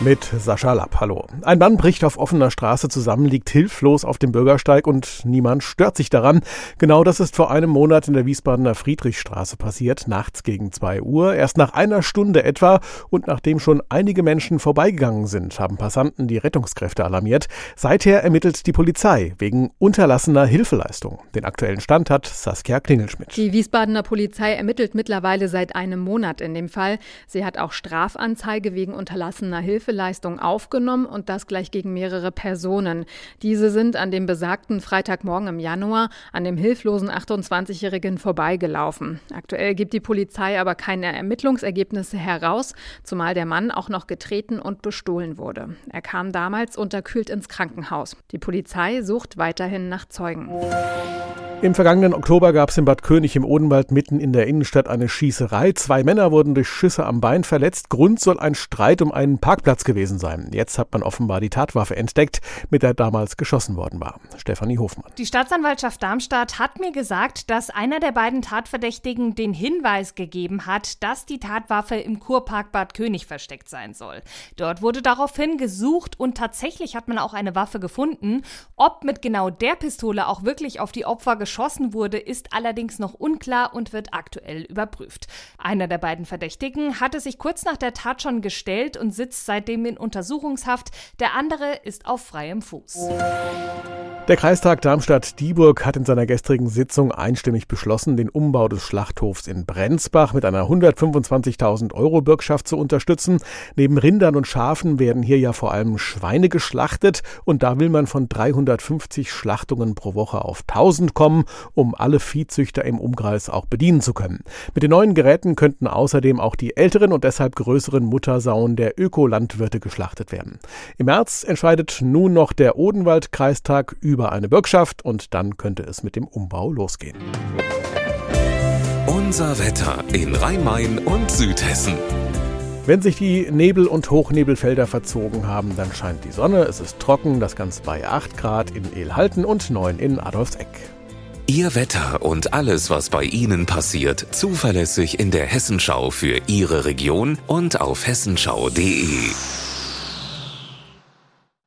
mit Sascha Lapp. Hallo. Ein Mann bricht auf offener Straße zusammen, liegt hilflos auf dem Bürgersteig und niemand stört sich daran. Genau das ist vor einem Monat in der Wiesbadener Friedrichstraße passiert, nachts gegen zwei Uhr. Erst nach einer Stunde etwa und nachdem schon einige Menschen vorbeigegangen sind, haben Passanten die Rettungskräfte alarmiert. Seither ermittelt die Polizei wegen unterlassener Hilfeleistung. Den aktuellen Stand hat Saskia Klingelschmidt. Die Wiesbadener Polizei ermittelt mittlerweile seit einem Monat in dem Fall. Sie hat auch Strafanzeige wegen unterlassener Hilfe Hilfeleistung aufgenommen und das gleich gegen mehrere Personen. Diese sind an dem besagten Freitagmorgen im Januar an dem hilflosen 28-Jährigen vorbeigelaufen. Aktuell gibt die Polizei aber keine Ermittlungsergebnisse heraus, zumal der Mann auch noch getreten und bestohlen wurde. Er kam damals unterkühlt ins Krankenhaus. Die Polizei sucht weiterhin nach Zeugen. Im vergangenen Oktober gab es in Bad König im Odenwald mitten in der Innenstadt eine Schießerei. Zwei Männer wurden durch Schüsse am Bein verletzt. Grund soll ein Streit um einen Parkplatz gewesen sein. Jetzt hat man offenbar die Tatwaffe entdeckt, mit der damals geschossen worden war. Stefanie Hofmann. Die Staatsanwaltschaft Darmstadt hat mir gesagt, dass einer der beiden Tatverdächtigen den Hinweis gegeben hat, dass die Tatwaffe im Kurpark Bad König versteckt sein soll. Dort wurde daraufhin gesucht und tatsächlich hat man auch eine Waffe gefunden. Ob mit genau der Pistole auch wirklich auf die Opfer geschossen wurde, ist allerdings noch unklar und wird aktuell überprüft. Einer der beiden Verdächtigen hatte sich kurz nach der Tat schon gestellt und sitzt seitdem in Untersuchungshaft. Der andere ist auf freiem Fuß. Der Kreistag Darmstadt-Dieburg hat in seiner gestrigen Sitzung einstimmig beschlossen, den Umbau des Schlachthofs in Brenzbach mit einer 125.000 Euro Bürgschaft zu unterstützen. Neben Rindern und Schafen werden hier ja vor allem Schweine geschlachtet und da will man von 350 Schlachtungen pro Woche auf 1000 kommen, um alle Viehzüchter im Umkreis auch bedienen zu können. Mit den neuen Geräten könnten außerdem auch die älteren und deshalb größeren Muttersauen der Ökolandwirte geschlachtet werden. Im März entscheidet nun noch der Odenwald-Kreistag über über eine Bürgschaft und dann könnte es mit dem Umbau losgehen. Unser Wetter in Rhein-Main und Südhessen. Wenn sich die Nebel- und Hochnebelfelder verzogen haben, dann scheint die Sonne, es ist trocken, das Ganze bei 8 Grad in Elhalten und 9 in Adolfseck. Ihr Wetter und alles, was bei Ihnen passiert, zuverlässig in der Hessenschau für Ihre Region und auf hessenschau.de.